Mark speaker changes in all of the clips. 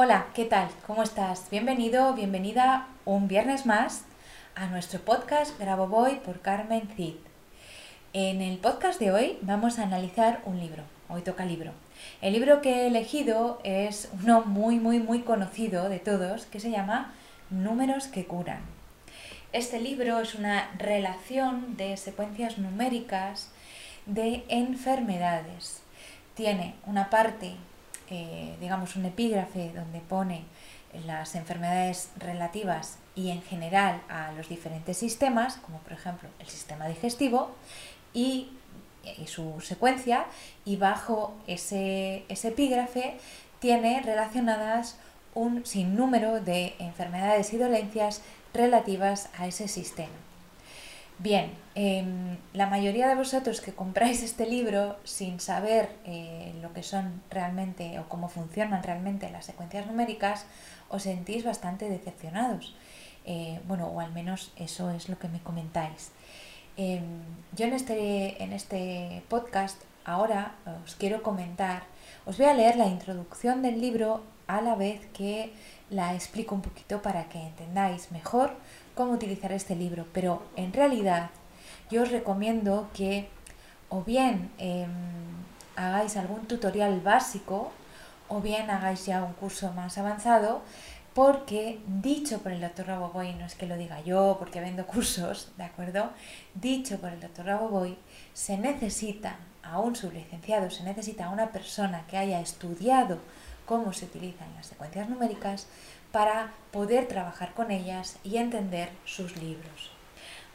Speaker 1: Hola, ¿qué tal? ¿Cómo estás? Bienvenido, bienvenida un viernes más a nuestro podcast Grabo Voy por Carmen Cid. En el podcast de hoy vamos a analizar un libro. Hoy toca libro. El libro que he elegido es uno muy, muy, muy conocido de todos que se llama Números que curan. Este libro es una relación de secuencias numéricas de enfermedades. Tiene una parte eh, digamos, un epígrafe donde pone las enfermedades relativas y en general a los diferentes sistemas, como por ejemplo el sistema digestivo, y, su secuencia, y bajo ese, ese epígrafe tiene relacionadas un sinnúmero de enfermedades y dolencias relativas a ese sistema. Bien, em, la mayoría de vosotros que compráis este libro sin saber eh, lo que son realmente o cómo funcionan realmente las secuencias numéricas, os sentís bastante decepcionados. Eh, bueno, o al menos eso es lo que me comentáis. Em, yo en este, en este podcast ahora os quiero comentar, os voy a leer la introducción del libro a la vez que la explico un poquito para que entendáis mejor cómo utilizar este libro, pero en realidad yo os recomiendo que o bien em, hagáis algún tutorial básico o bien hagáis ya un curso más avanzado porque dicho por el doctor Raboboy, no es que lo diga yo porque vendo cursos, ¿de acuerdo? Dicho por el doctor Raboboy, se necesita a un sublicenciado, se necesita a una persona que haya estudiado cómo se utilizan las secuencias numéricas para poder trabajar con ellas y entender sus libros.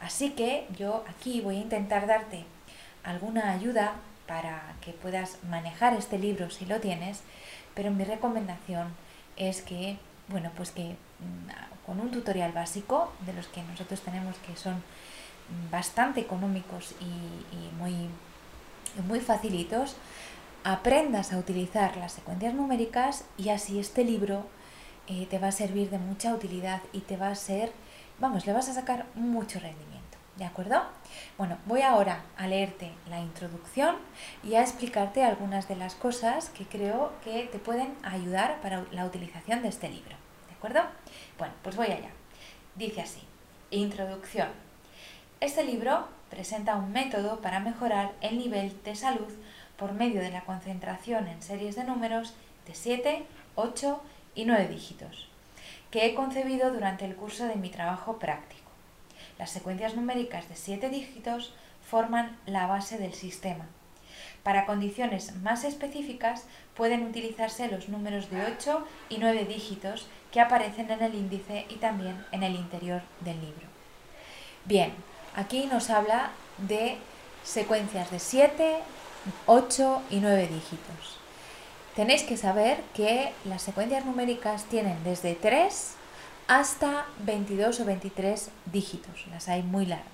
Speaker 1: Así que yo aquí voy a intentar darte alguna ayuda para que puedas manejar este libro si lo tienes, pero mi recomendación es que, bueno, pues que mm, con un tutorial básico de los que nosotros tenemos que son bastante económicos y, muy, muy facilitos, aprendas a utilizar las secuencias numéricas y así este libro eh, te va a servir de mucha utilidad y te va a ser, vamos, le vas a sacar mucho rendimiento. ¿De acuerdo? Bueno, voy ahora a leerte la introducción y a explicarte algunas de las cosas que creo que te pueden ayudar para la utilización de este libro. ¿De acuerdo? Bueno, pues voy allá. Dice así, introducción. Este libro presenta un método para mejorar el nivel de salud por medio de la concentración en series de números de 7, 8 y 9 dígitos, que he concebido durante el curso de mi trabajo práctico. Las secuencias numéricas de 7 dígitos forman la base del sistema. Para condiciones más específicas pueden utilizarse los números de 8 y 9 dígitos que aparecen en el índice y también en el interior del libro. Bien, aquí nos habla de secuencias de 7, 8 y 9 dígitos. Tenéis que saber que las secuencias numéricas tienen desde 3 hasta 22 o 23 dígitos, las hay muy largas.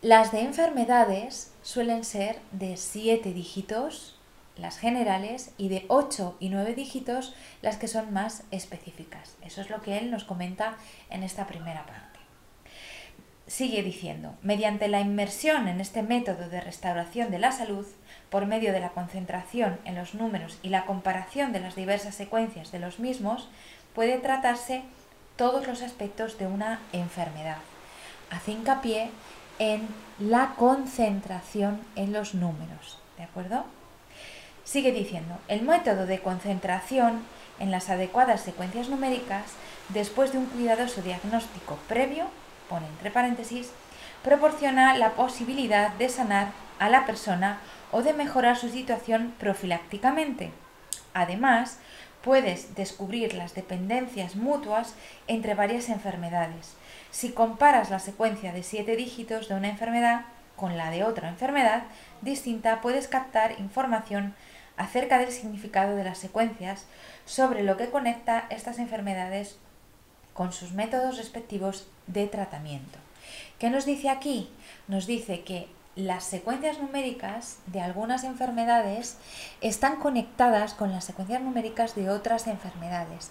Speaker 1: Las de enfermedades suelen ser de 7 dígitos, las generales, y de 8 y 9 dígitos, las que son más específicas. Eso es lo que él nos comenta en esta primera parte. Sigue diciendo, mediante la inmersión en este método de restauración de la salud, por medio de la concentración en los números y la comparación de las diversas secuencias de los mismos, puede tratarse todos los aspectos de una enfermedad. Hace hincapié en la concentración en los números, ¿de acuerdo? Sigue diciendo, el método de concentración en las adecuadas secuencias numéricas después de un cuidadoso diagnóstico previo, pone entre paréntesis, proporciona la posibilidad de sanar a la persona o de mejorar su situación profilácticamente. Además, puedes descubrir las dependencias mutuas entre varias enfermedades. Si comparas la secuencia de siete dígitos de una enfermedad con la de otra enfermedad distinta, puedes captar información acerca del significado de las secuencias sobre lo que conecta estas enfermedades con sus métodos respectivos de tratamiento. ¿Qué nos dice aquí? Nos dice que las secuencias numéricas de algunas enfermedades están conectadas con las secuencias numéricas de otras enfermedades.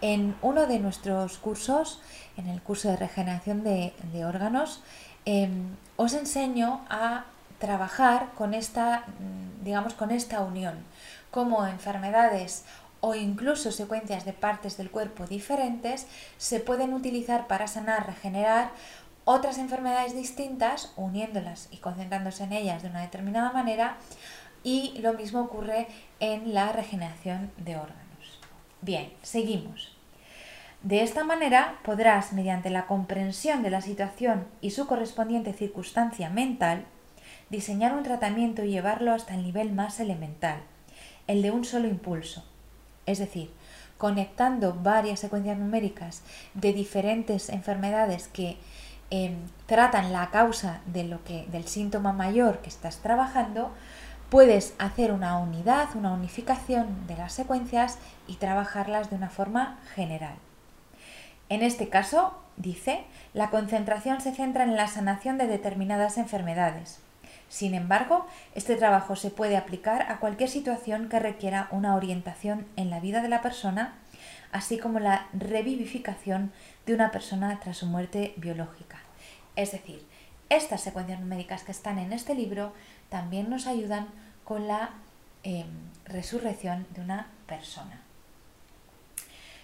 Speaker 1: En uno de nuestros cursos, en el curso de regeneración de, órganos, em, os enseño a trabajar con esta, digamos, con esta unión, como enfermedades o incluso secuencias de partes del cuerpo diferentes se pueden utilizar para sanar, regenerar otras enfermedades distintas, uniéndolas y concentrándose en ellas de una determinada manera, y lo mismo ocurre en la regeneración de órganos. Bien, seguimos. De esta manera podrás, mediante la comprensión de la situación y su correspondiente circunstancia mental, diseñar un tratamiento y llevarlo hasta el nivel más elemental, el de un solo impulso. Es decir, conectando varias secuencias numéricas de diferentes enfermedades que Em, tratan la causa de lo que, del síntoma mayor que estás trabajando, puedes hacer una unidad, una unificación de las secuencias y trabajarlas de una forma general. En este caso, dice, la concentración se centra en la sanación de determinadas enfermedades. Sin embargo, este trabajo se puede aplicar a cualquier situación que requiera una orientación en la vida de la persona, así como la revivificación de una persona tras su muerte biológica. Es decir, estas secuencias numéricas que están en este libro también nos ayudan con la em, resurrección de una persona.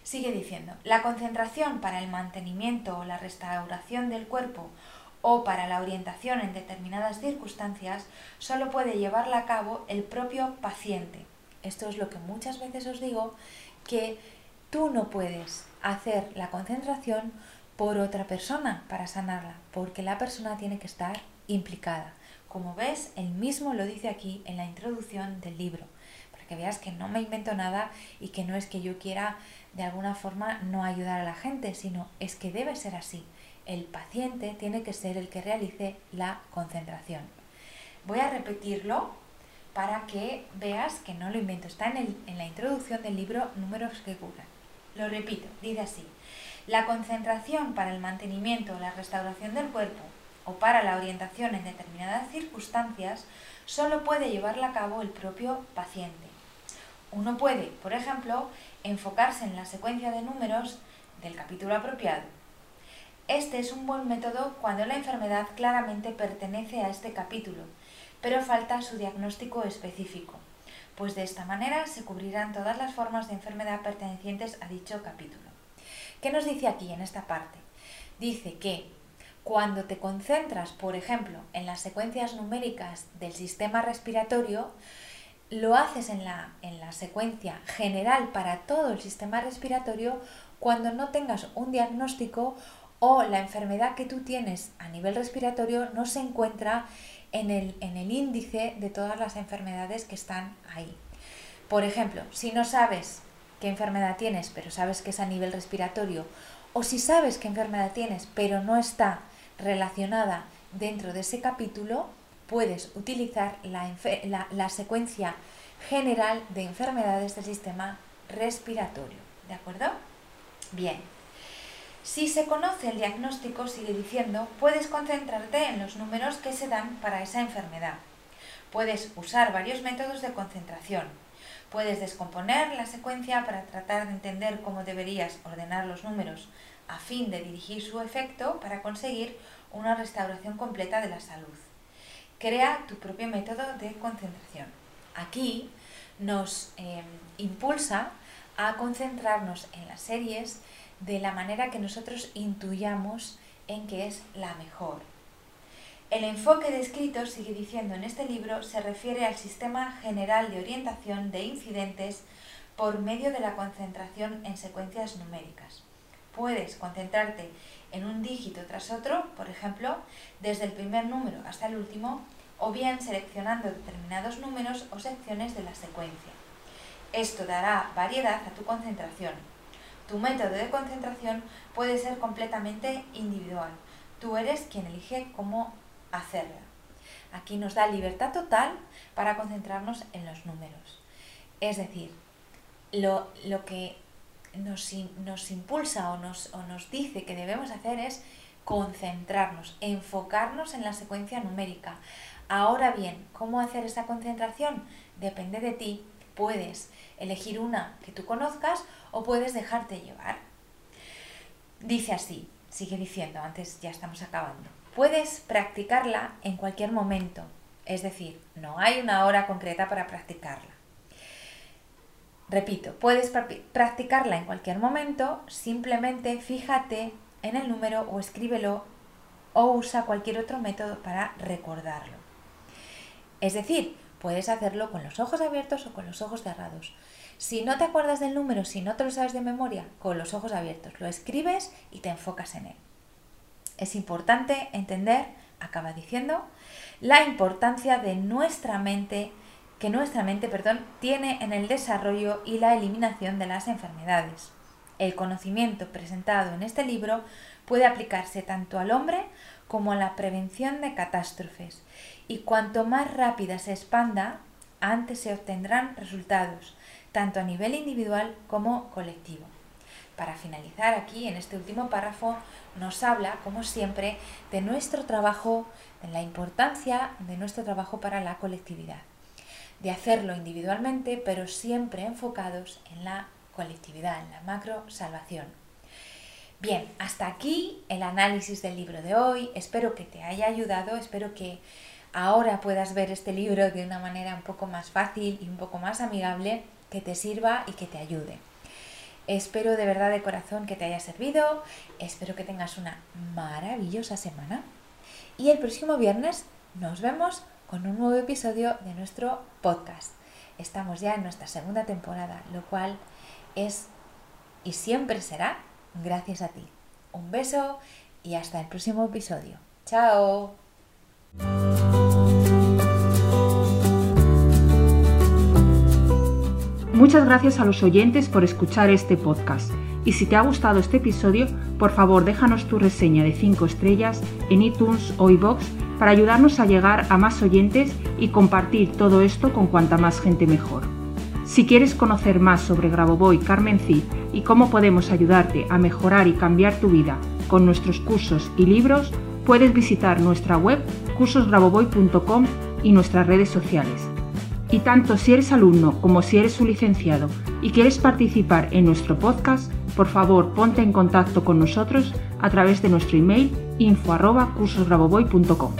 Speaker 1: Sigue diciendo, la concentración para el mantenimiento o la restauración del cuerpo o para la orientación en determinadas circunstancias solo puede llevarla a cabo el propio paciente. Esto es lo que muchas veces os digo, que tú no puedes hacer la concentración por otra persona para sanarla, porque la persona tiene que estar implicada. Como ves, él mismo lo dice aquí en la introducción del libro, para que veas que no me invento nada y que no es que yo quiera de alguna forma no ayudar a la gente, sino es que debe ser así. El paciente tiene que ser el que realice la concentración. Voy a repetirlo para que veas que no lo invento. Está en, en la introducción del libro Números que curan. Lo repito, dice así. La concentración para el mantenimiento o la restauración del cuerpo o para la orientación en determinadas circunstancias solo puede llevarla a cabo el propio paciente. Uno puede, por ejemplo, enfocarse en la secuencia de números del capítulo apropiado. Este es un buen método cuando la enfermedad claramente pertenece a este capítulo, pero falta su diagnóstico específico, pues de esta manera se cubrirán todas las formas de enfermedad pertenecientes a dicho capítulo. ¿Qué nos dice aquí en esta parte? Dice que cuando te concentras, por ejemplo, en las secuencias numéricas del sistema respiratorio, lo haces en la, en la secuencia general para todo el sistema respiratorio cuando no tengas un diagnóstico o la enfermedad que tú tienes a nivel respiratorio no se encuentra en el, en el índice de todas las enfermedades que están ahí. Por ejemplo, si no sabes qué enfermedad tienes, pero sabes que es a nivel respiratorio, o si sabes qué enfermedad tienes, pero no está relacionada dentro de ese capítulo, puedes utilizar la, secuencia general de enfermedades del sistema respiratorio. ¿De acuerdo? Bien. Si se conoce el diagnóstico, sigue diciendo, puedes concentrarte en los números que se dan para esa enfermedad. Puedes usar varios métodos de concentración, Puedes descomponer la secuencia para tratar de entender cómo deberías ordenar los números a fin de dirigir su efecto para conseguir una restauración completa de la salud. Crea tu propio método de concentración. Aquí nos em, impulsa a concentrarnos en las series de la manera que nosotros intuyamos en que es la mejor. El enfoque descrito, sigue diciendo en este libro, se refiere al sistema general de orientación de incidentes por medio de la concentración en secuencias numéricas. puedes concentrarte en un dígito tras otro, por ejemplo, desde el primer número hasta el último, o bien seleccionando determinados números o secciones de la secuencia. Esto dará variedad a tu concentración. Tu método de concentración puede ser completamente individual. Tú eres quien elige cómo hacerla. Aquí nos da libertad total para concentrarnos en los números. Es decir, lo, que nos, nos impulsa o nos, o nos dice que debemos hacer es concentrarnos, enfocarnos en la secuencia numérica. Ahora bien, ¿cómo hacer esa concentración? Depende de ti. Puedes elegir una que tú conozcas o puedes dejarte llevar. Dice así, sigue diciendo, antes ya estamos acabando. Puedes practicarla en cualquier momento, es decir, no hay una hora concreta para practicarla. Repito, puedes practicarla en cualquier momento, simplemente fíjate en el número o escríbelo o usa cualquier otro método para recordarlo. Es decir, puedes hacerlo con los ojos abiertos o con los ojos cerrados. Si no te acuerdas del número, si no te lo sabes de memoria, con los ojos abiertos, lo escribes y te enfocas en él. Es importante entender, acaba diciendo, la importancia de nuestra mente que nuestra mente perdón, tiene en el desarrollo y la eliminación de las enfermedades. El conocimiento presentado en este libro puede aplicarse tanto al hombre como a la prevención de catástrofes, y cuanto más rápida se expanda, antes se obtendrán resultados, tanto a nivel individual como colectivo. Para finalizar aquí, en este último párrafo, nos habla, como siempre, de nuestro trabajo, de la importancia de nuestro trabajo para la colectividad de hacerlo individualmente, pero siempre enfocados en la colectividad, en la macro salvación. Bien, hasta aquí el análisis del libro de hoy. Espero que te haya ayudado, espero que ahora puedas ver este libro de una manera un poco más fácil y un poco más amigable, que te sirva y que te ayude. Espero de verdad de corazón que te haya servido, espero que tengas una maravillosa semana y el próximo viernes nos vemos con un nuevo episodio de nuestro podcast. Estamos ya en nuestra segunda temporada, lo cual es y siempre será gracias a ti. Un beso y hasta el próximo episodio. Chao.
Speaker 2: Muchas gracias a los oyentes por escuchar este podcast. Y si te ha gustado este episodio, por favor déjanos tu reseña de 5 estrellas en iTunes o iBox para ayudarnos a llegar a más oyentes y compartir todo esto con cuanta más gente mejor. Si quieres conocer más sobre Grabovoi Carmen Cid y cómo podemos ayudarte a mejorar y cambiar tu vida con nuestros cursos y libros, puedes visitar nuestra web cursosgrabovoy.com y nuestras redes sociales. Y tanto si eres alumno como si eres un licenciado y quieres participar en nuestro podcast, por favor ponte en contacto con nosotros a través de nuestro email info@cursosgrabovoy.com.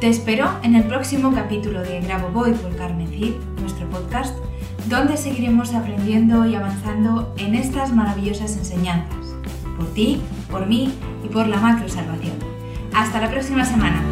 Speaker 1: Te espero en el próximo capítulo de Grabo Boy por Carmen Cid, nuestro podcast, donde seguiremos aprendiendo y avanzando en estas maravillosas enseñanzas. Por ti, por mí y por la macro salvación. Hasta la próxima semana.